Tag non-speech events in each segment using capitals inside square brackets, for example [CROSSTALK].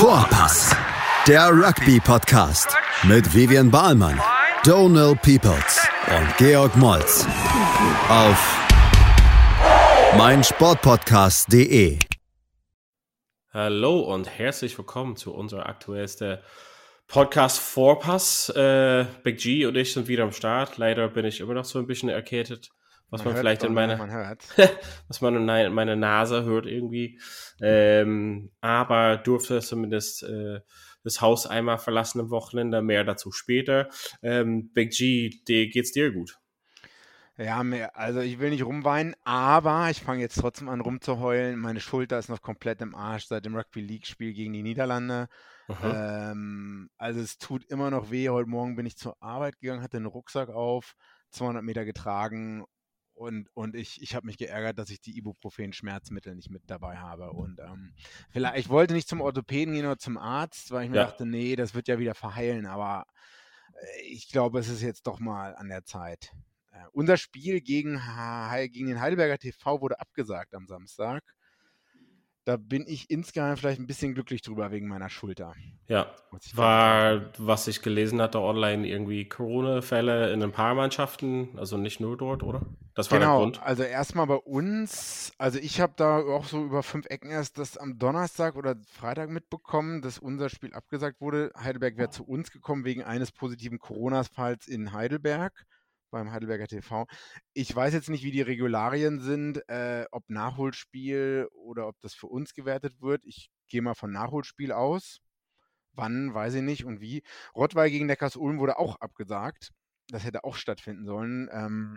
Vorpass, der Rugby-Podcast mit Vivian Bahlmann, Donal Peoples und Georg Moltz auf meinsportpodcast.de. Hallo und herzlich willkommen zu unserer aktuellsten Podcast Vorpass. Äh, Big G und ich sind wieder am Start. Leider bin ich immer noch so ein bisschen erkältet was man, man vielleicht in meine, man [LAUGHS] was man in meine Nase hört irgendwie. Ähm, aber durfte zumindest äh, das Haus einmal verlassen am Wochenende, mehr dazu später. Ähm, Big G, dir, geht's dir gut? Ja, mehr, also ich will nicht rumweinen, aber ich fange jetzt trotzdem an rumzuheulen. Meine Schulter ist noch komplett im Arsch seit dem Rugby League-Spiel gegen die Niederlande. Ähm, also es tut immer noch weh. Heute Morgen bin ich zur Arbeit gegangen, hatte einen Rucksack auf, 200 Meter getragen und, und ich, ich habe mich geärgert, dass ich die Ibuprofen-Schmerzmittel nicht mit dabei habe. Und ähm, vielleicht, ich wollte nicht zum Orthopäden gehen oder zum Arzt, weil ich mir ja. dachte, nee, das wird ja wieder verheilen. Aber äh, ich glaube, es ist jetzt doch mal an der Zeit. Äh, unser Spiel gegen, gegen den Heidelberger TV wurde abgesagt am Samstag da bin ich insgeheim vielleicht ein bisschen glücklich drüber wegen meiner Schulter. Ja, war, was ich gelesen hatte online, irgendwie Corona-Fälle in ein paar Mannschaften, also nicht nur dort, oder? Das war genau, der Grund. Also erstmal bei uns, also ich habe da auch so über fünf Ecken erst das am Donnerstag oder Freitag mitbekommen, dass unser Spiel abgesagt wurde. Heidelberg wäre zu uns gekommen wegen eines positiven Corona-Falls in Heidelberg beim Heidelberger TV. Ich weiß jetzt nicht, wie die Regularien sind, äh, ob Nachholspiel oder ob das für uns gewertet wird. Ich gehe mal von Nachholspiel aus. Wann, weiß ich nicht und wie. Rottweil gegen Neckars-Ulm wurde auch abgesagt. Das hätte auch stattfinden sollen. Ähm,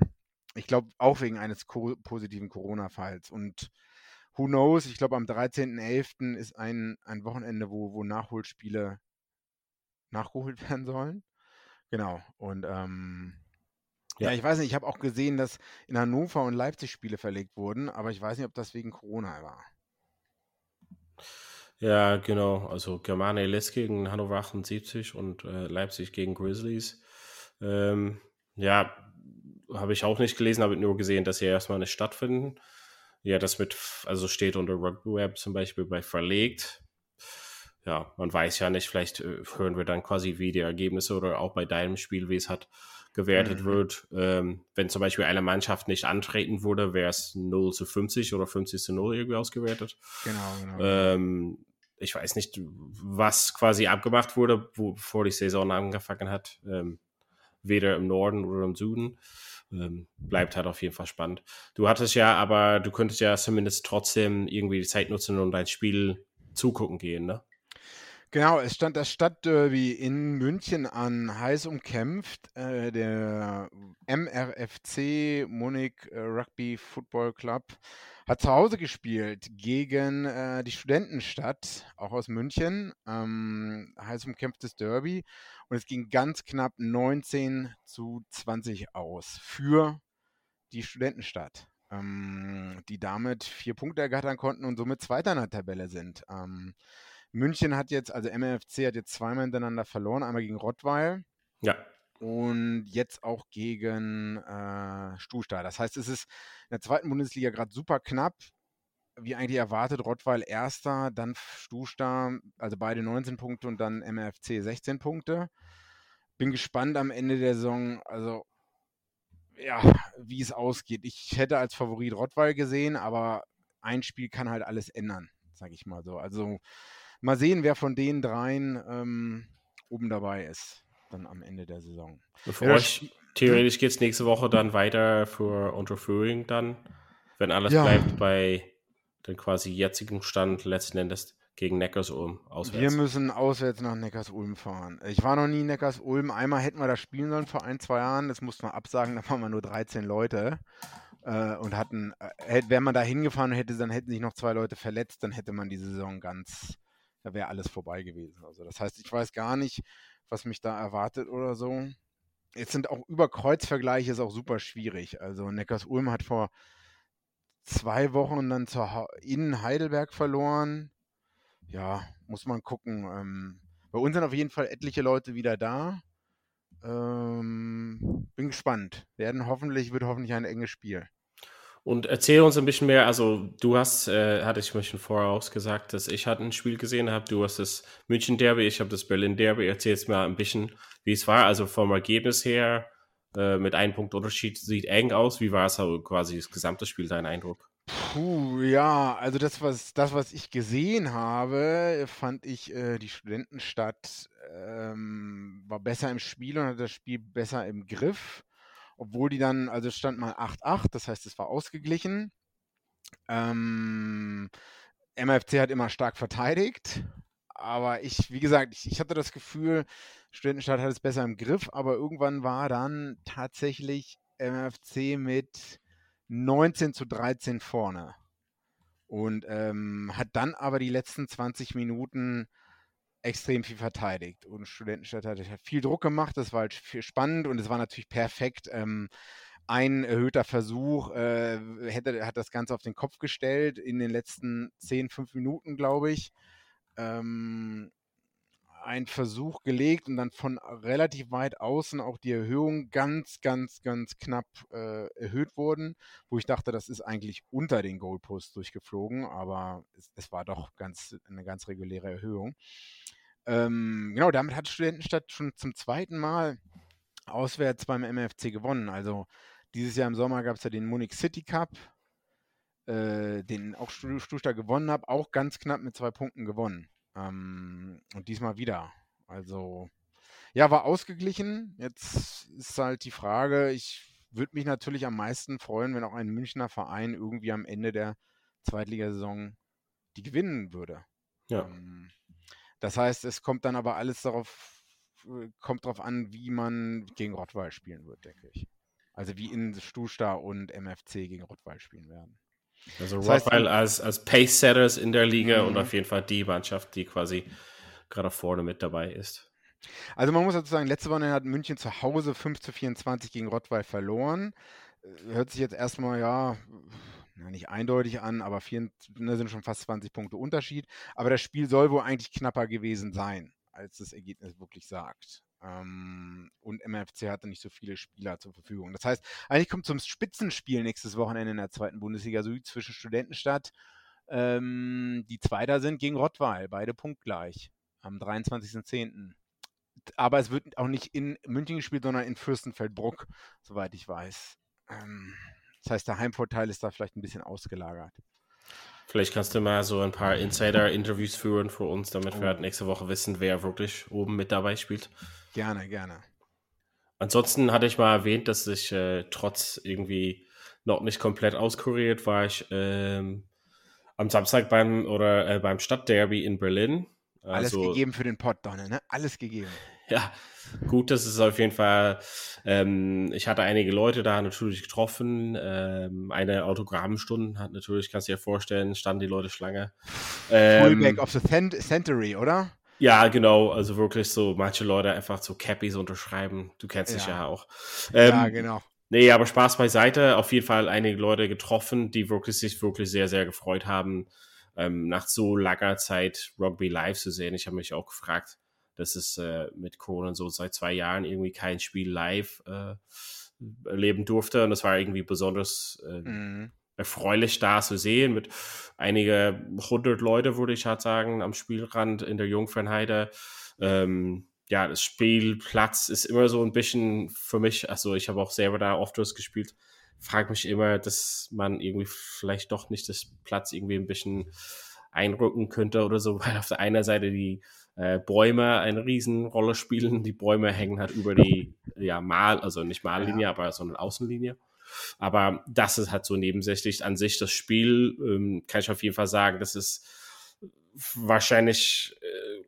ich glaube, auch wegen eines co positiven Corona-Falls. Und who knows, ich glaube, am 13.11. ist ein, ein Wochenende, wo, wo Nachholspiele nachgeholt [LAUGHS] werden sollen. Genau. Und ähm, ja, ich weiß nicht, ich habe auch gesehen, dass in Hannover und Leipzig Spiele verlegt wurden, aber ich weiß nicht, ob das wegen Corona war. Ja, genau. Also Germane Les gegen Hannover 78 und äh, Leipzig gegen Grizzlies. Ähm, ja, habe ich auch nicht gelesen, habe nur gesehen, dass sie erstmal nicht stattfinden. Ja, das mit, also steht unter Rugby Web zum Beispiel bei verlegt. Ja, man weiß ja nicht, vielleicht äh, hören wir dann quasi wie die Ergebnisse oder auch bei deinem Spiel, wie es hat gewertet mhm. wird. Ähm, wenn zum Beispiel eine Mannschaft nicht antreten würde, wäre es 0 zu 50 oder 50 zu 0 irgendwie ausgewertet. Genau, genau. genau. Ähm, ich weiß nicht, was quasi abgemacht wurde, bevor die Saison angefangen hat. Ähm, weder im Norden oder im Süden. Ähm, bleibt halt auf jeden Fall spannend. Du hattest ja, aber du könntest ja zumindest trotzdem irgendwie die Zeit nutzen und dein Spiel zugucken gehen, ne? Genau, es stand das Stadtderby in München an, heiß umkämpft. Äh, der MRFC Munich äh, Rugby Football Club hat zu Hause gespielt gegen äh, die Studentenstadt, auch aus München. Ähm, heiß umkämpftes Derby. Und es ging ganz knapp 19 zu 20 aus für die Studentenstadt, ähm, die damit vier Punkte ergattern konnten und somit Zweiter in der Tabelle sind. Ähm, München hat jetzt, also MFC hat jetzt zweimal hintereinander verloren, einmal gegen Rottweil. Ja. Und jetzt auch gegen äh, Stuhlstadt. Das heißt, es ist in der zweiten Bundesliga gerade super knapp. Wie eigentlich erwartet, Rottweil erster, dann Stuhlstadt, also beide 19 Punkte und dann MFC 16 Punkte. Bin gespannt am Ende der Saison, also ja, wie es ausgeht. Ich hätte als Favorit Rottweil gesehen, aber ein Spiel kann halt alles ändern, sage ich mal so. Also mal sehen, wer von den dreien ähm, oben dabei ist, dann am Ende der Saison. Für ja, euch, theoretisch geht es nächste Woche dann weiter für Unterführung dann, wenn alles ja. bleibt bei dem quasi jetzigen Stand letzten Endes gegen Neckars-Ulm auswärts. Wir müssen auswärts nach Neckars-Ulm fahren. Ich war noch nie in Neckars-Ulm. Einmal hätten wir da spielen sollen vor ein, zwei Jahren. Das mussten wir absagen. [LAUGHS] Da waren wir nur 13 Leute äh, und hatten, äh, wäre man da hingefahren hätte, dann hätten sich noch zwei Leute verletzt, dann hätte man die Saison ganz da wäre alles vorbei gewesen. Also das heißt, ich weiß gar nicht, was mich da erwartet oder so. Jetzt sind auch über Kreuzvergleiche ist auch super schwierig. Also Neckars-Ulm hat vor zwei Wochen dann zur in Heidelberg verloren. Ja, muss man gucken. Ähm, bei uns sind auf jeden Fall etliche Leute wieder da. Ähm, bin gespannt. Werden hoffentlich, wird hoffentlich ein enges Spiel. Und erzähl uns ein bisschen mehr, also du hast, äh, hatte ich mir schon vorher ausgesagt, dass ich hatte ein Spiel gesehen habe, du hast das München Derby, ich habe das Berlin Derby, erzähl jetzt mal ein bisschen, wie es war, also vom Ergebnis her, äh, mit einem Punkt Unterschied, sieht eng aus, wie war es also quasi das gesamte Spiel, dein Eindruck? Puh, ja, also das, was, das, was ich gesehen habe, fand ich, äh, die Studentenstadt ähm, war besser im Spiel und hat das Spiel besser im Griff obwohl die dann, also stand mal 8-8, das heißt, es war ausgeglichen. Ähm, MFC hat immer stark verteidigt, aber ich, wie gesagt, ich, ich hatte das Gefühl, Studentenstadt hat es besser im Griff, aber irgendwann war dann tatsächlich MFC mit 19 zu 13 vorne und ähm, hat dann aber die letzten 20 Minuten extrem viel verteidigt. Und Studentenstadt hat, viel Druck gemacht, das war halt spannend und es war natürlich perfekt. Ähm, ein erhöhter Versuch äh, hätte, hat das Ganze auf den Kopf gestellt in den letzten 10, 5 Minuten, glaube ich. Ähm, ein Versuch gelegt und dann von relativ weit außen auch die Erhöhung ganz, ganz, ganz knapp äh, erhöht wurden, wo ich dachte, das ist eigentlich unter den Goalpost durchgeflogen, aber es, es war doch ganz, eine ganz reguläre Erhöhung. Ähm, genau, damit hat Studentenstadt schon zum zweiten Mal auswärts beim MFC gewonnen. Also dieses Jahr im Sommer gab es ja den Munich City Cup, äh, den auch Stuttgart gewonnen hat, auch ganz knapp mit zwei Punkten gewonnen. Ähm, und diesmal wieder. Also, ja, war ausgeglichen. Jetzt ist halt die Frage, ich würde mich natürlich am meisten freuen, wenn auch ein Münchner Verein irgendwie am Ende der Zweitligasaison die gewinnen würde. Ja. Ähm, das heißt, es kommt dann aber alles darauf, äh, kommt darauf an, wie man gegen Rottweil spielen wird, denke ich. Also wie in Stusta und MFC gegen Rottweil spielen werden. Also das Rottweil als, als Pace-Setters in der Liga mhm. und auf jeden Fall die Mannschaft, die quasi gerade vorne mit dabei ist. Also man muss dazu sagen, letzte Woche hat München zu Hause 5 zu 24 gegen Rottweil verloren. Äh, hört sich jetzt erstmal, ja, nicht eindeutig an, aber vier, ne, sind schon fast 20 Punkte Unterschied. Aber das Spiel soll wohl eigentlich knapper gewesen sein, als das Ergebnis wirklich sagt. Ähm, und MFC hatte nicht so viele Spieler zur Verfügung. Das heißt, eigentlich kommt zum Spitzenspiel nächstes Wochenende in der zweiten Bundesliga Süd zwischen Studentenstadt, ähm, die Zweiter sind, gegen Rottweil, beide punktgleich am 23.10. Aber es wird auch nicht in München gespielt, sondern in Fürstenfeldbruck, soweit ich weiß. Ähm, das heißt, der Heimvorteil ist da vielleicht ein bisschen ausgelagert. Vielleicht kannst du mal so ein paar Insider-Interviews führen für uns, damit oh. wir halt nächste Woche wissen, wer wirklich oben mit dabei spielt. Gerne, gerne. Ansonsten hatte ich mal erwähnt, dass ich äh, trotz irgendwie noch nicht komplett auskuriert war ich ähm, am Samstag beim oder äh, beim Stadtderby in Berlin. Also, Alles gegeben für den Pott, Donne, ne? Alles gegeben. [LAUGHS] Ja, gut, das ist auf jeden Fall. Ähm, ich hatte einige Leute da natürlich getroffen. Ähm, eine Autogrammstunde hat natürlich, kannst du dir vorstellen, standen die Leute Schlange. Ähm, Fullback of the Century, oder? Ja, genau. Also wirklich so, manche Leute einfach so Cappies unterschreiben. Du kennst ja. dich ja auch. ja, ähm, genau. Nee, aber Spaß beiseite. Auf jeden Fall einige Leute getroffen, die wirklich sich wirklich sehr, sehr gefreut haben, ähm, nach so langer Zeit Rugby live zu sehen. Ich habe mich auch gefragt, dass es äh, mit Corona so seit zwei Jahren irgendwie kein Spiel live äh, erleben durfte. Und das war irgendwie besonders äh, mhm. erfreulich da zu sehen mit einige hundert Leute, würde ich halt sagen, am Spielrand in der Jungfernheide. Ähm, ja, das Spielplatz ist immer so ein bisschen für mich, also ich habe auch selber da oft was gespielt, frage mich immer, dass man irgendwie vielleicht doch nicht das Platz irgendwie ein bisschen einrücken könnte oder so, [LAUGHS] weil auf der einen Seite die äh, Bäume eine Riesenrolle spielen. Die Bäume hängen halt über die [LAUGHS] ja, Mal, also nicht Mallinie, ja. aber so eine Außenlinie. Aber das ist halt so nebensächlich an sich das Spiel, ähm, kann ich auf jeden Fall sagen, das ist wahrscheinlich äh,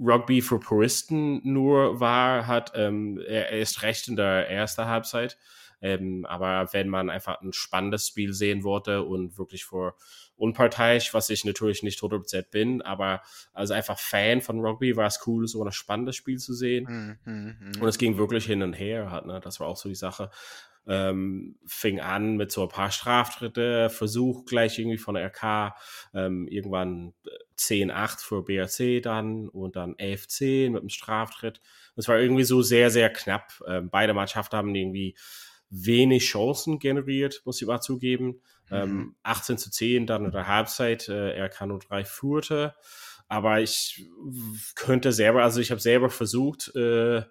Rugby für Puristen nur war, hat ähm, er, er ist recht in der ersten Halbzeit. Ähm, aber wenn man einfach ein spannendes Spiel sehen wollte und wirklich vor unparteiisch, was ich natürlich nicht 100% bin, aber also einfach Fan von Rugby war es cool, so ein spannendes Spiel zu sehen. Mm, mm, mm. Und es ging wirklich hin und her, hat, ne? das war auch so die Sache. Ähm, fing an mit so ein paar Straftritte, Versuch gleich irgendwie von der RK, ähm, irgendwann 10-8 für BRC dann und dann 11-10 mit dem Straftritt. Es war irgendwie so sehr, sehr knapp. Ähm, beide Mannschaften haben irgendwie wenig Chancen generiert, muss ich mal zugeben. Mhm. Ähm, 18 zu 10 dann in der Halbzeit, äh, RK 03 führte. Aber ich könnte selber, also ich habe selber versucht, äh,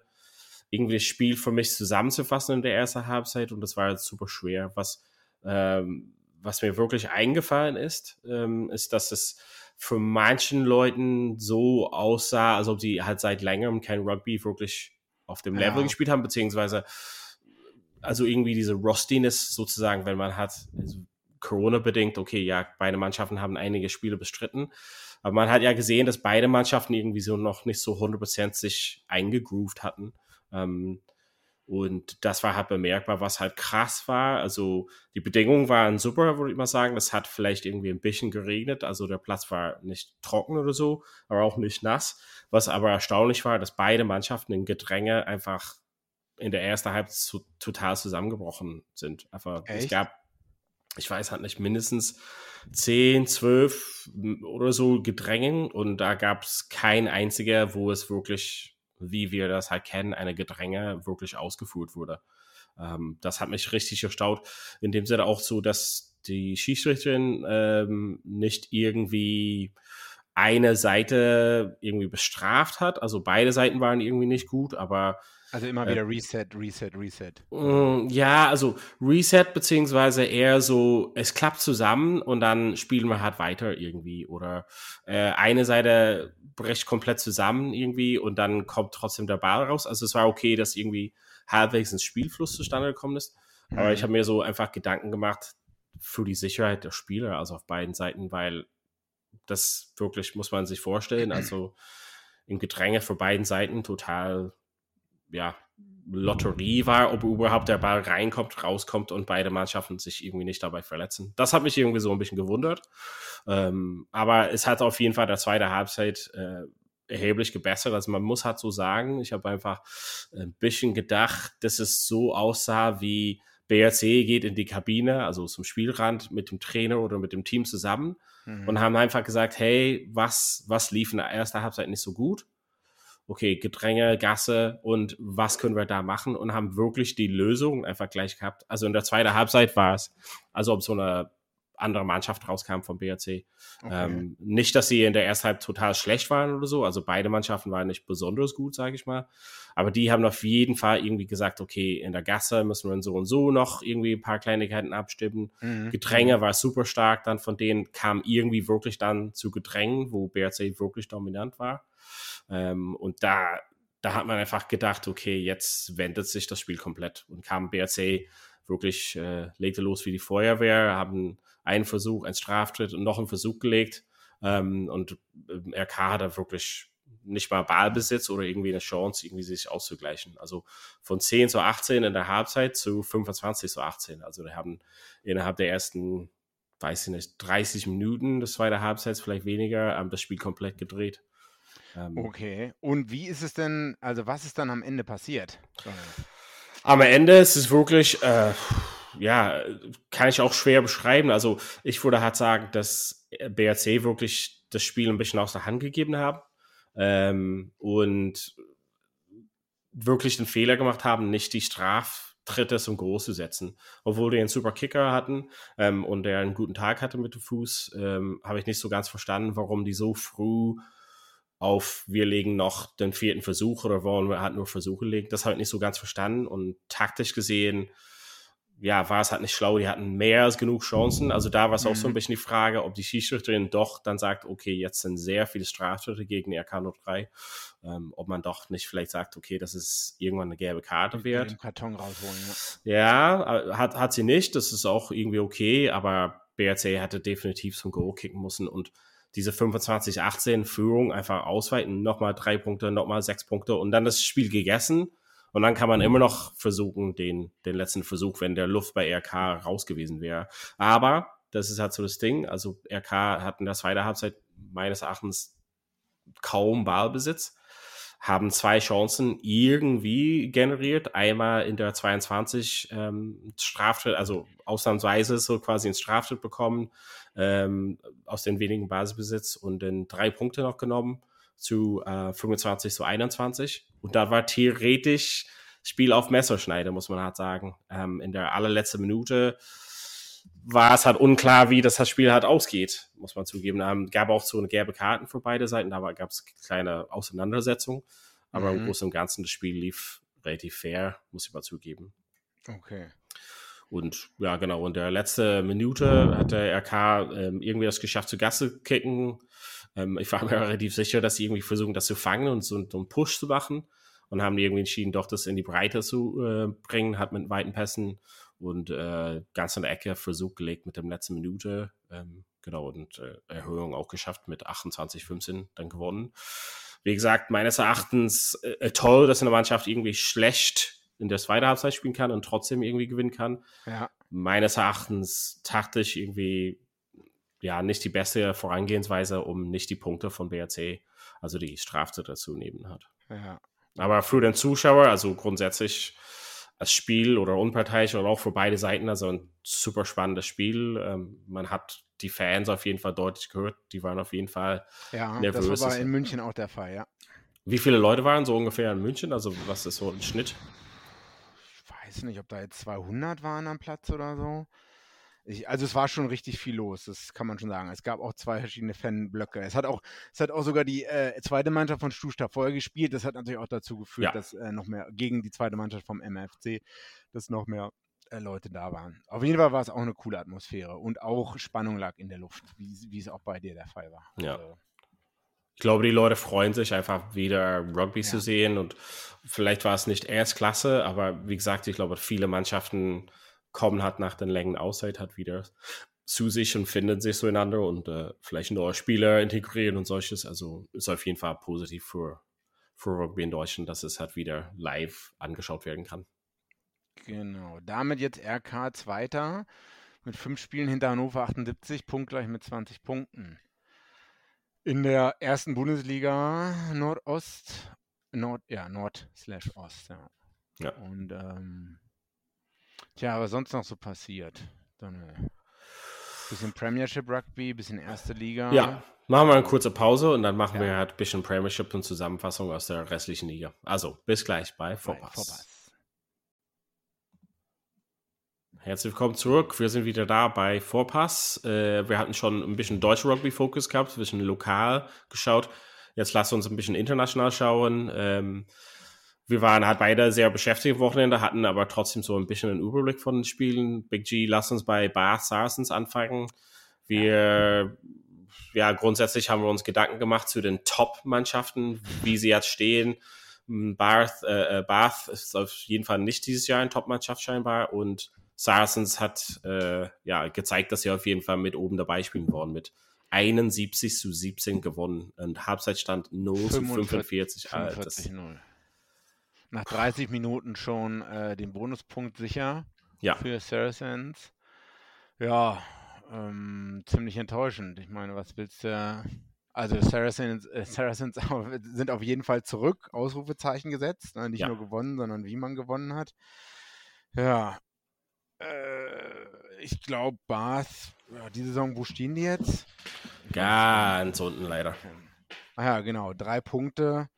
irgendwie das Spiel für mich zusammenzufassen in der ersten Halbzeit und das war jetzt super schwer. Was, ähm, was mir wirklich eingefallen ist, ähm, ist, dass es für manchen Leuten so aussah, als ob sie halt seit längerem kein Rugby wirklich auf dem Level ja. gespielt haben, beziehungsweise also irgendwie diese Rustiness sozusagen, wenn man hat, also Corona-bedingt, okay, ja, beide Mannschaften haben einige Spiele bestritten, aber man hat ja gesehen, dass beide Mannschaften irgendwie so noch nicht so 100% sich eingegroovt hatten. Ähm, und das war halt bemerkbar, was halt krass war. Also die Bedingungen waren super, würde ich mal sagen. Es hat vielleicht irgendwie ein bisschen geregnet. Also der Platz war nicht trocken oder so, aber auch nicht nass. Was aber erstaunlich war, dass beide Mannschaften in Gedränge einfach in der ersten Halbzeit zu, total zusammengebrochen sind. Einfach, Echt? es gab, ich weiß halt nicht, mindestens 10, 12 oder so Gedrängen und da gab es kein einziger, wo es wirklich wie wir das halt kennen, eine Gedränge wirklich ausgeführt wurde. Ähm, das hat mich richtig erstaunt. In dem Sinne auch so, dass die Schiedsrichterin ähm, nicht irgendwie eine Seite irgendwie bestraft hat. Also beide Seiten waren irgendwie nicht gut, aber also immer wieder Reset, Reset, Reset. Mm, ja, also Reset beziehungsweise eher so, es klappt zusammen und dann spielen wir halt weiter irgendwie. Oder äh, eine Seite bricht komplett zusammen irgendwie und dann kommt trotzdem der Ball raus. Also es war okay, dass irgendwie halbwegs ein Spielfluss zustande gekommen ist. Aber mhm. ich habe mir so einfach Gedanken gemacht für die Sicherheit der Spieler, also auf beiden Seiten, weil das wirklich muss man sich vorstellen. Also im Gedränge für beiden Seiten total ja, Lotterie war, ob überhaupt der Ball reinkommt, rauskommt und beide Mannschaften sich irgendwie nicht dabei verletzen. Das hat mich irgendwie so ein bisschen gewundert. Ähm, aber es hat auf jeden Fall der zweite Halbzeit äh, erheblich gebessert. Also man muss halt so sagen, ich habe einfach ein bisschen gedacht, dass es so aussah wie BRC geht in die Kabine, also zum Spielrand mit dem Trainer oder mit dem Team zusammen mhm. und haben einfach gesagt, hey, was, was lief in der ersten Halbzeit nicht so gut? Okay, Gedränge, Gasse und was können wir da machen und haben wirklich die Lösung einfach gleich gehabt. Also in der zweiten Halbzeit war es, also ob so eine andere Mannschaft rauskam vom BRC. Okay. Ähm, nicht, dass sie in der ersten Halbzeit total schlecht waren oder so. Also beide Mannschaften waren nicht besonders gut, sage ich mal. Aber die haben auf jeden Fall irgendwie gesagt, okay, in der Gasse müssen wir so und so noch irgendwie ein paar Kleinigkeiten abstimmen. Mhm. Gedränge war super stark. Dann von denen kam irgendwie wirklich dann zu Gedrängen, wo BRC wirklich dominant war. Ähm, und da, da hat man einfach gedacht, okay, jetzt wendet sich das Spiel komplett und kam BRC wirklich, äh, legte los wie die Feuerwehr, haben einen Versuch, einen Straftritt und noch einen Versuch gelegt. Ähm, und äh, RK hat da wirklich nicht mal Ballbesitz oder irgendwie eine Chance, irgendwie sich auszugleichen. Also von 10 zu 18 in der Halbzeit zu 25 zu 18. Also wir haben innerhalb der ersten, weiß ich nicht, 30 Minuten des zweiten Halbzeits, vielleicht weniger, ähm, das Spiel komplett gedreht. Ähm, okay. Und wie ist es denn, also was ist dann am Ende passiert? Am Ende ist es wirklich, äh, ja, kann ich auch schwer beschreiben. Also ich würde halt sagen, dass BRC wirklich das Spiel ein bisschen aus der Hand gegeben haben ähm, und wirklich den Fehler gemacht haben, nicht die Straftritte zum Groß zu setzen. Obwohl die einen super Kicker hatten ähm, und der einen guten Tag hatte mit dem Fuß, ähm, habe ich nicht so ganz verstanden, warum die so früh auf, wir legen noch den vierten Versuch oder wollen wir halt nur Versuche legen. Das habe ich nicht so ganz verstanden und taktisch gesehen, ja, war es halt nicht schlau. Die hatten mehr als genug Chancen. Also da war es auch so ein mhm. bisschen die Frage, ob die Schiedsrichterin doch dann sagt, okay, jetzt sind sehr viele Strafschritte gegen RK 03. Ähm, ob man doch nicht vielleicht sagt, okay, das ist irgendwann eine gelbe Karte wert. Karton rausholen, ja. Ja, äh, hat, hat sie nicht. Das ist auch irgendwie okay, aber BRC hätte definitiv zum Go kicken müssen und diese 25-18 Führung einfach ausweiten, nochmal drei Punkte, nochmal sechs Punkte und dann das Spiel gegessen. Und dann kann man immer noch versuchen, den, den letzten Versuch, wenn der Luft bei RK raus gewesen wäre. Aber das ist halt so das Ding. Also RK hat in der zweiten Halbzeit meines Erachtens kaum Ballbesitz haben zwei Chancen irgendwie generiert. Einmal in der 22 ähm, Straftritt, also ausnahmsweise so quasi ein Straftritt bekommen ähm, aus den wenigen Basisbesitz und dann drei Punkte noch genommen zu äh, 25 zu 21. Und da war theoretisch Spiel auf Messerschneide, muss man halt sagen. Ähm, in der allerletzten Minute war es halt unklar, wie das, das Spiel halt ausgeht, muss man zugeben. Ähm, gab auch so eine gelbe Karten für beide Seiten, da gab es kleine Auseinandersetzungen. Aber mhm. im Großen und Ganzen, das Spiel lief relativ fair, muss ich mal zugeben. Okay. Und ja, genau, in der letzten Minute hat der RK ähm, irgendwie das geschafft, zu Gasse kicken. Ähm, ich war mir [LAUGHS] relativ sicher, dass sie irgendwie versuchen, das zu fangen und so, einen Push zu machen. Und haben irgendwie entschieden, doch das in die Breite zu äh, bringen, hat mit weiten Pässen und äh, ganz in der Ecke Versuch gelegt mit der letzten Minute. Ähm, genau, und äh, Erhöhung auch geschafft mit 28, 15 dann gewonnen. Wie gesagt, meines Erachtens äh, toll, dass eine Mannschaft irgendwie schlecht in der zweiten Halbzeit spielen kann und trotzdem irgendwie gewinnen kann. Ja. Meines Erachtens taktisch irgendwie ja nicht die beste Vorangehensweise, um nicht die Punkte von BRC, also die Strafzeit dazu nehmen hat. Ja. Aber für den Zuschauer, also grundsätzlich als Spiel oder unparteiisch oder auch für beide Seiten, also ein super spannendes Spiel. Ähm, man hat die Fans auf jeden Fall deutlich gehört, die waren auf jeden Fall ja, nervös. Das war in München auch der Fall, ja. Wie viele Leute waren so ungefähr in München? Also was ist so ein Schnitt? weiß nicht, ob da jetzt 200 waren am Platz oder so. Ich, also es war schon richtig viel los, das kann man schon sagen. Es gab auch zwei verschiedene Fanblöcke. Es hat auch, es hat auch sogar die äh, zweite Mannschaft von Stusta vorher gespielt. Das hat natürlich auch dazu geführt, ja. dass äh, noch mehr gegen die zweite Mannschaft vom MFC, dass noch mehr äh, Leute da waren. Auf jeden Fall war es auch eine coole Atmosphäre und auch Spannung lag in der Luft, wie, wie es auch bei dir der Fall war. Ja. Also, ich glaube, die Leute freuen sich einfach wieder Rugby ja. zu sehen und vielleicht war es nicht Erstklasse, aber wie gesagt, ich glaube, viele Mannschaften kommen halt nach den langen Auszeit halt wieder zu sich und finden sich zueinander und äh, vielleicht neue Spieler integrieren und solches. Also ist auf jeden Fall positiv für, für Rugby in Deutschland, dass es halt wieder live angeschaut werden kann. Genau, damit jetzt RK Zweiter mit fünf Spielen hinter Hannover 78, punktgleich mit 20 Punkten. In der ersten Bundesliga Nordost, Nord, ja, Nord slash Ost, ja. ja. Und ähm, tja, was sonst noch so passiert? Dann äh, bisschen Premiership Rugby, bisschen erste Liga. Ja, machen wir eine kurze Pause und dann machen ja. wir halt ein bisschen Premiership und Zusammenfassung aus der restlichen Liga. Also, bis gleich bei Vorpass. Vorpass. Herzlich willkommen zurück. Wir sind wieder da bei Vorpass. Äh, wir hatten schon ein bisschen deutsche Rugby-Fokus gehabt, ein bisschen lokal geschaut. Jetzt lasst uns ein bisschen international schauen. Ähm, wir waren halt beide sehr beschäftigt am Wochenende, hatten aber trotzdem so ein bisschen einen Überblick von den Spielen. Big G, lass uns bei Bath Saracens anfangen. Wir, ja, grundsätzlich haben wir uns Gedanken gemacht zu den Top-Mannschaften, wie sie jetzt stehen. Bath, äh, äh, Bath ist auf jeden Fall nicht dieses Jahr eine Top-Mannschaft scheinbar und Saracens hat äh, ja, gezeigt, dass sie auf jeden Fall mit oben dabei spielen wollen. Mit 71 zu 17 gewonnen. Und Halbzeitstand 0 zu 45. 45 0. Nach 30 Minuten schon äh, den Bonuspunkt sicher ja. für Saracens. Ja, ähm, ziemlich enttäuschend. Ich meine, was willst du? Also Saracens, äh, Saracens [LAUGHS] sind auf jeden Fall zurück, Ausrufezeichen gesetzt. Ne? Nicht ja. nur gewonnen, sondern wie man gewonnen hat. Ja, äh, ich glaube, Bath, ja, die Saison, wo stehen die jetzt? Ganz unten leider. Ah ja, genau, drei Punkte.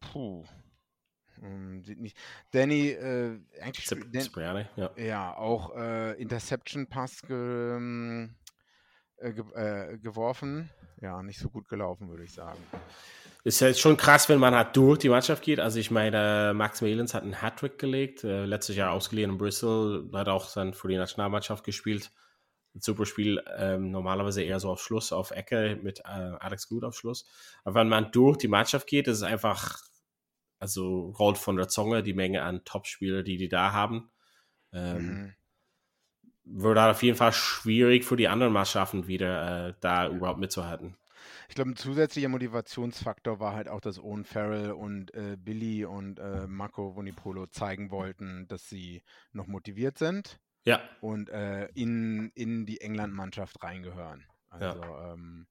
Puh. Hm, sieht nicht. Danny, äh, eigentlich. Zip, Dan ja. ja, auch äh, Interception-Pass ge, ähm, äh, ge, äh, geworfen. Ja, nicht so gut gelaufen, würde ich sagen. Ist ja schon krass, wenn man halt durch die Mannschaft geht. Also ich meine, Max Melens hat einen Hattrick gelegt, äh, letztes Jahr ausgeliehen in Bristol, hat auch dann für die Nationalmannschaft gespielt. Ein super Spiel, ähm, normalerweise eher so auf Schluss, auf Ecke mit äh, Alex Gut auf Schluss. Aber wenn man durch die Mannschaft geht, ist es einfach, also rollt von der Zunge die Menge an Top-Spieler, die die da haben. Ähm, mhm. Wird auf jeden Fall schwierig für die anderen Mannschaften wieder äh, da überhaupt mitzuhalten. Ich glaube, ein zusätzlicher Motivationsfaktor war halt auch, dass Owen Farrell und äh, Billy und äh, Marco Vonipolo zeigen wollten, dass sie noch motiviert sind. Ja. Und äh, in, in die England-Mannschaft reingehören. Also, ja. ähm,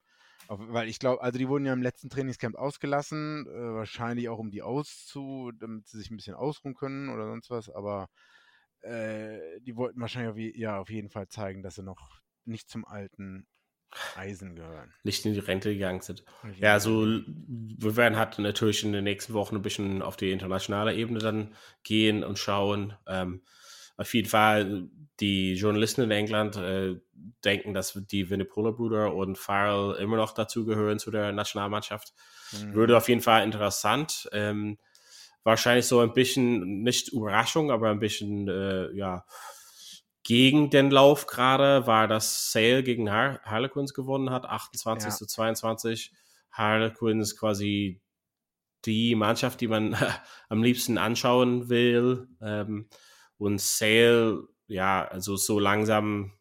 auf, weil ich glaube, also die wurden ja im letzten Trainingscamp ausgelassen, äh, wahrscheinlich auch um die auszu, damit sie sich ein bisschen ausruhen können oder sonst was, aber äh, die wollten wahrscheinlich auf, ja, auf jeden Fall zeigen, dass sie noch nicht zum alten Eisen gehören. Nicht in die Rente gegangen sind. Ja, so wir werden halt natürlich in den nächsten Wochen ein bisschen auf die internationale Ebene dann gehen und schauen. Ähm, auf jeden Fall, die Journalisten in England äh, denken, dass die Winnepola-Brüder und Farrell immer noch dazugehören zu der Nationalmannschaft. Mhm. Würde auf jeden Fall interessant. Ähm, wahrscheinlich so ein bisschen, nicht Überraschung, aber ein bisschen, äh, ja, gegen den Lauf gerade war, dass Sale gegen Har Harlequins gewonnen hat, 28 ja. zu 22. Harlequins quasi die Mannschaft, die man [LAUGHS] am liebsten anschauen will. Ähm, und Sale, ja, also so langsam,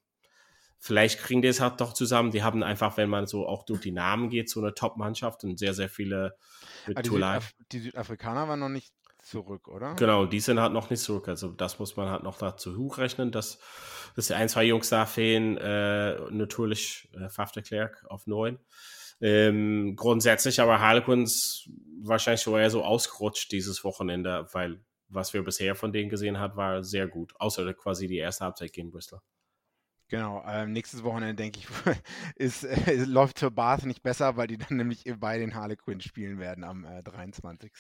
vielleicht kriegen die es halt doch zusammen. Die haben einfach, wenn man so auch durch die Namen geht, so eine Top-Mannschaft und sehr, sehr viele mit ah, die, Südaf die Südafrikaner waren noch nicht zurück, oder? Genau, die sind halt noch nicht zurück. Also das muss man halt noch dazu hochrechnen, dass, dass ein, zwei Jungs da fehlen. Äh, natürlich äh, Faf de Klerk auf neun. Ähm, grundsätzlich aber Harlequins wahrscheinlich schon eher so ausgerutscht dieses Wochenende, weil was wir bisher von denen gesehen haben, war sehr gut. Außer quasi die erste Halbzeit gegen Bristol. Genau, ähm, nächstes Wochenende, denke ich, [LAUGHS] ist, äh, läuft für Bath nicht besser, weil die dann [LAUGHS] nämlich bei den Harlequins spielen werden am äh, 23.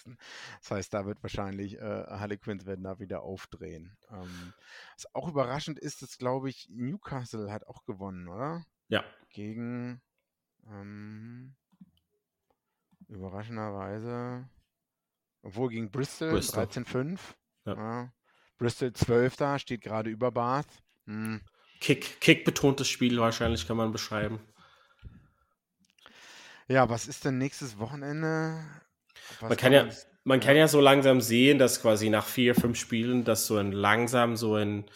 Das heißt, da wird wahrscheinlich äh, Harlequins werden da wieder aufdrehen. Ähm, was auch überraschend ist, dass, glaube ich, Newcastle hat auch gewonnen, oder? Ja. Gegen, ähm, überraschenderweise, obwohl gegen Bristol, Bristol. 13-5. Ja. ja. Bristol 12 da, steht gerade über Bath. Hm. Kick, Kick-betontes Spiel wahrscheinlich kann man beschreiben. Ja, was ist denn nächstes Wochenende? Was man kann ja, man kann ja so langsam sehen, dass quasi nach vier, fünf Spielen, dass so ein langsam so ein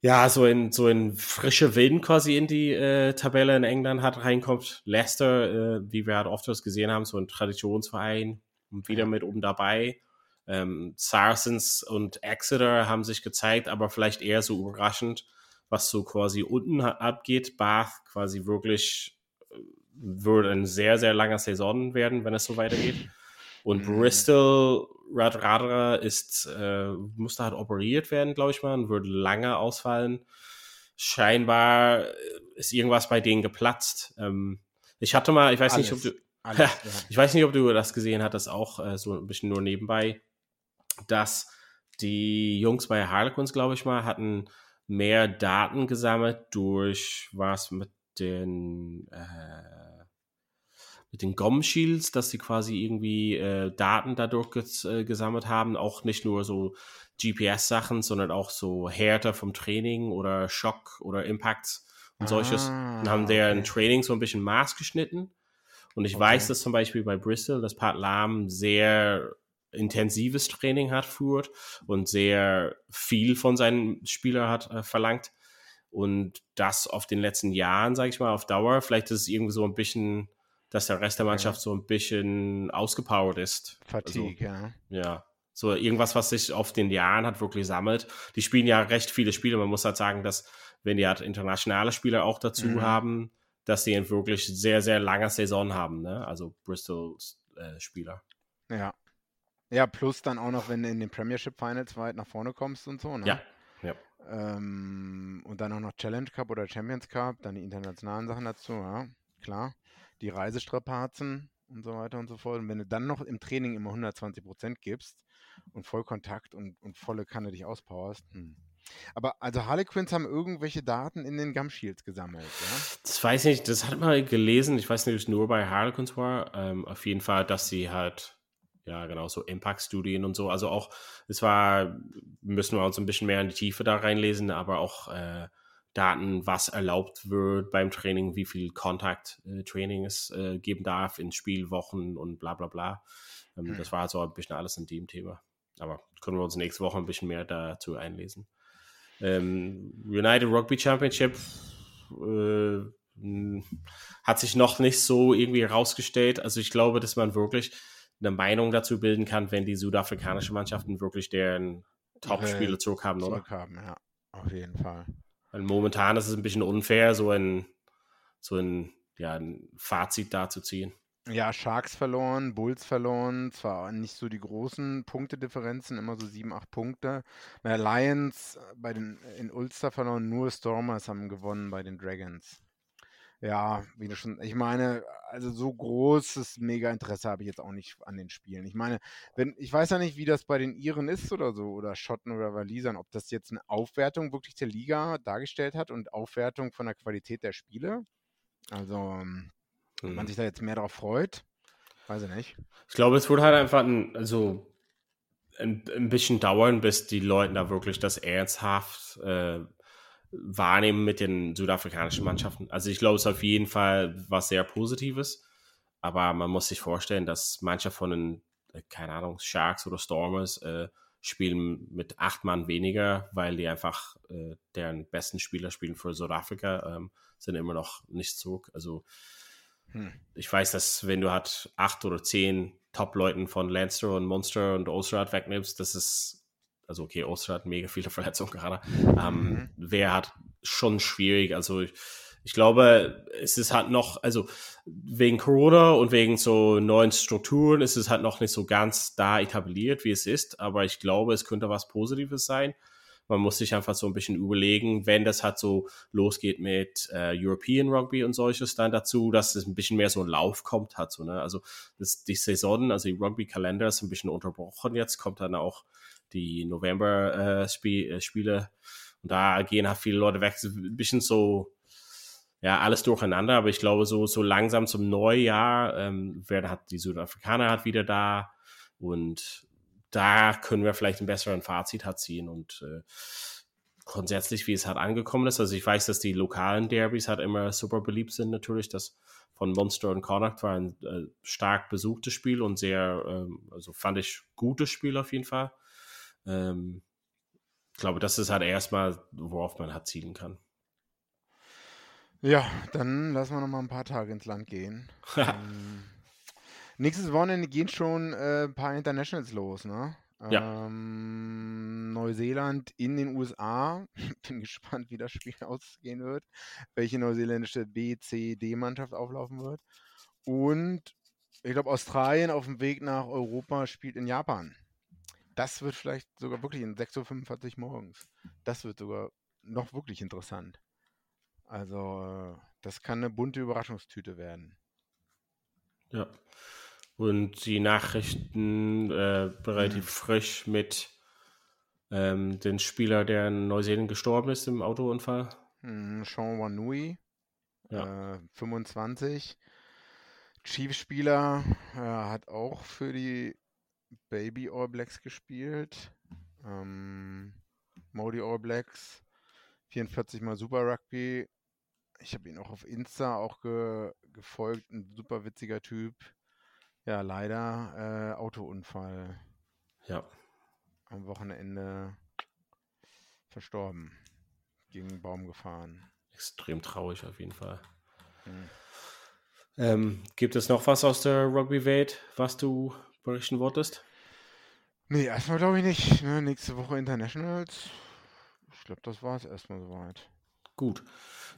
ja, so ein, so ein frischer Wind quasi in die äh, Tabelle in England hat reinkommt. Leicester, äh, wie wir halt oft gesehen haben, so ein Traditionsverein und wieder ja. mit oben dabei. Ähm, Saracens und Exeter haben sich gezeigt, aber vielleicht eher so überraschend was so quasi unten abgeht. Bath quasi wirklich äh, würde ein sehr, sehr langer Saison werden, wenn es so weitergeht. Und mhm. Bristol Radradra ist, äh, musste halt operiert werden, glaube ich mal, und würde lange ausfallen. Scheinbar ist irgendwas bei denen geplatzt. Ähm, ich hatte mal, ich weiß Alles. nicht, ob du, [LAUGHS] Alles, ja. ich weiß nicht, ob du das gesehen hattest, auch äh, so ein bisschen nur nebenbei, dass die Jungs bei Harlequins, glaube ich mal, hatten mehr Daten gesammelt durch was mit den äh, mit den GOM Shields, dass sie quasi irgendwie äh, Daten dadurch ges äh, gesammelt haben, auch nicht nur so GPS-Sachen, sondern auch so Härte vom Training oder Schock oder Impacts und solches. Ah, und haben deren okay. Training so ein bisschen maßgeschnitten. Und ich okay. weiß, dass zum Beispiel bei Bristol das Part Lahm sehr intensives Training hat, führt und sehr viel von seinen Spielern hat äh, verlangt. Und das auf den letzten Jahren, sage ich mal, auf Dauer, vielleicht ist es irgendwie so ein bisschen, dass der Rest der Mannschaft ja. so ein bisschen ausgepowert ist. Fatigue, also, ja. Ja. So irgendwas, was sich auf den Jahren hat wirklich sammelt. Die spielen ja recht viele Spiele. Man muss halt sagen, dass wenn die halt internationale Spieler auch dazu mhm. haben, dass sie einen wirklich sehr, sehr lange Saison haben. Ne? Also Bristols äh, Spieler. Ja, ja, plus dann auch noch, wenn du in den Premiership Finals weit nach vorne kommst und so, ne? Ja. ja. Ähm, und dann auch noch Challenge Cup oder Champions Cup, dann die internationalen Sachen dazu, ja, klar. Die Reisestrapazen und so weiter und so fort. Und wenn du dann noch im Training immer 120 Prozent gibst und Vollkontakt und, und volle Kanne dich auspowerst, hm. Aber also Harlequins haben irgendwelche Daten in den Gum Shields gesammelt, ja? Das weiß ich nicht, das hat man gelesen. Ich weiß nicht, ob es nur bei Harlequins war. Ähm, auf jeden Fall, dass sie halt ja, genau, so Impact-Studien und so. Also auch, es war, müssen wir uns ein bisschen mehr in die Tiefe da reinlesen, aber auch äh, Daten, was erlaubt wird beim Training, wie viel Kontakt-Training äh, es äh, geben darf in Spielwochen und bla bla bla. Ähm, hm. Das war also ein bisschen alles in dem Thema. Aber können wir uns nächste Woche ein bisschen mehr dazu einlesen. Ähm, United Rugby Championship äh, hat sich noch nicht so irgendwie herausgestellt. Also ich glaube, dass man wirklich eine Meinung dazu bilden kann, wenn die südafrikanischen Mannschaften wirklich deren Top-Spiele zurückhaben, oder? Zurückhaben, ja, auf jeden Fall. Weil momentan ist es ein bisschen unfair, so ein, so ein, ja, ein Fazit da zu ziehen. Ja, Sharks verloren, Bulls verloren, zwar nicht so die großen Punktedifferenzen, immer so sieben, acht Punkte. Bei Lions bei den, in Ulster verloren, nur Stormers haben gewonnen bei den Dragons. Ja, wie du schon, ich meine, also so großes Mega-Interesse habe ich jetzt auch nicht an den Spielen. Ich meine, wenn, ich weiß ja nicht, wie das bei den Iren ist oder so, oder Schotten oder Walisern, ob das jetzt eine Aufwertung wirklich der Liga dargestellt hat und Aufwertung von der Qualität der Spiele. Also, hm. man sich da jetzt mehr darauf freut, weiß ich nicht. Ich glaube, es wurde halt einfach ein, also ein, ein bisschen dauern, bis die Leute da wirklich das ernsthaft äh, wahrnehmen mit den südafrikanischen Mannschaften. Also ich glaube, es ist auf jeden Fall was sehr Positives, aber man muss sich vorstellen, dass manche von den, äh, keine Ahnung, Sharks oder Stormers äh, spielen mit acht Mann weniger, weil die einfach äh, deren besten Spieler spielen für Südafrika, ähm, sind immer noch nicht zurück. Also hm. ich weiß, dass wenn du halt acht oder zehn Top-Leuten von Lancer und Monster und Osterrad wegnimmst, das ist also okay, Oster hat mega viele [LAUGHS] Verletzungen gerade. Ähm, mhm. Wer hat schon schwierig. Also ich, ich glaube, es ist halt noch, also wegen Corona und wegen so neuen Strukturen ist es halt noch nicht so ganz da etabliert, wie es ist. Aber ich glaube, es könnte was Positives sein. Man muss sich einfach so ein bisschen überlegen, wenn das halt so losgeht mit äh, European Rugby und solches, dann dazu, dass es ein bisschen mehr so ein Lauf kommt hat. So, ne? Also das, die Saison, also die Rugby-Kalender ist ein bisschen unterbrochen jetzt, kommt dann auch die November-Spiele. Äh, und da gehen halt viele Leute weg. Ein bisschen so, ja, alles durcheinander. Aber ich glaube, so, so langsam zum Neujahr ähm, werden halt die Südafrikaner halt wieder da. Und da können wir vielleicht ein besseren Fazit halt ziehen. Und äh, grundsätzlich, wie es halt angekommen ist. Also ich weiß, dass die lokalen Derbys halt immer super beliebt sind natürlich. Das von Monster und Connacht war ein äh, stark besuchtes Spiel und sehr, ähm, also fand ich gutes Spiel auf jeden Fall. Ähm, ich glaube, das ist halt erstmal, worauf man hat zielen kann. Ja, dann lassen wir noch mal ein paar Tage ins Land gehen. [LAUGHS] ähm, nächstes Wochenende gehen schon äh, ein paar Internationals los, ne? Ja. Ähm, Neuseeland in den USA. [LAUGHS] Bin gespannt, wie das Spiel [LAUGHS] ausgehen wird. Welche neuseeländische B, C, D-Mannschaft auflaufen wird. Und ich glaube, Australien auf dem Weg nach Europa spielt in Japan das wird vielleicht sogar wirklich in 6.45 Uhr morgens. Das wird sogar noch wirklich interessant. Also, das kann eine bunte Überraschungstüte werden. Ja. Und die Nachrichten äh, relativ mhm. frisch mit ähm, dem Spieler, der in Neuseeland gestorben ist im Autounfall. Mhm, Sean Wanui, ja. äh, 25. Chiefs-Spieler, äh, hat auch für die Baby All Blacks gespielt. Ähm, Modi All Blacks. 44 mal Super Rugby. Ich habe ihn auch auf Insta auch ge gefolgt. Ein super witziger Typ. Ja, leider äh, Autounfall. Ja. Am Wochenende verstorben. Gegen einen Baum gefahren. Extrem traurig auf jeden Fall. Hm. Ähm, gibt es noch was aus der Rugby-Welt, was du berichten wolltest? Nee, erstmal glaube ich nicht. Ne? Nächste Woche Internationals. Ich glaube, das war es erstmal soweit. Gut.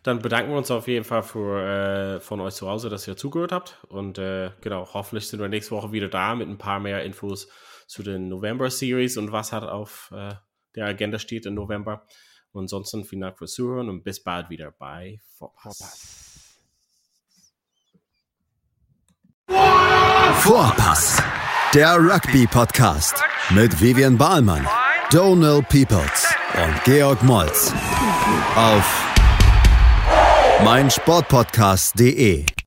Dann bedanken wir uns auf jeden Fall für, äh, von euch zu Hause, dass ihr zugehört habt. Und äh, genau, hoffentlich sind wir nächste Woche wieder da mit ein paar mehr Infos zu den November-Series und was halt auf äh, der Agenda steht im November. Und ansonsten vielen Dank fürs Zuhören und bis bald wieder bei Vorpass. Vorpass. Vorpass der Rugby-Podcast mit Vivian Bahlmann, Donal Peoples und Georg Moltz auf meinsportpodcast.de.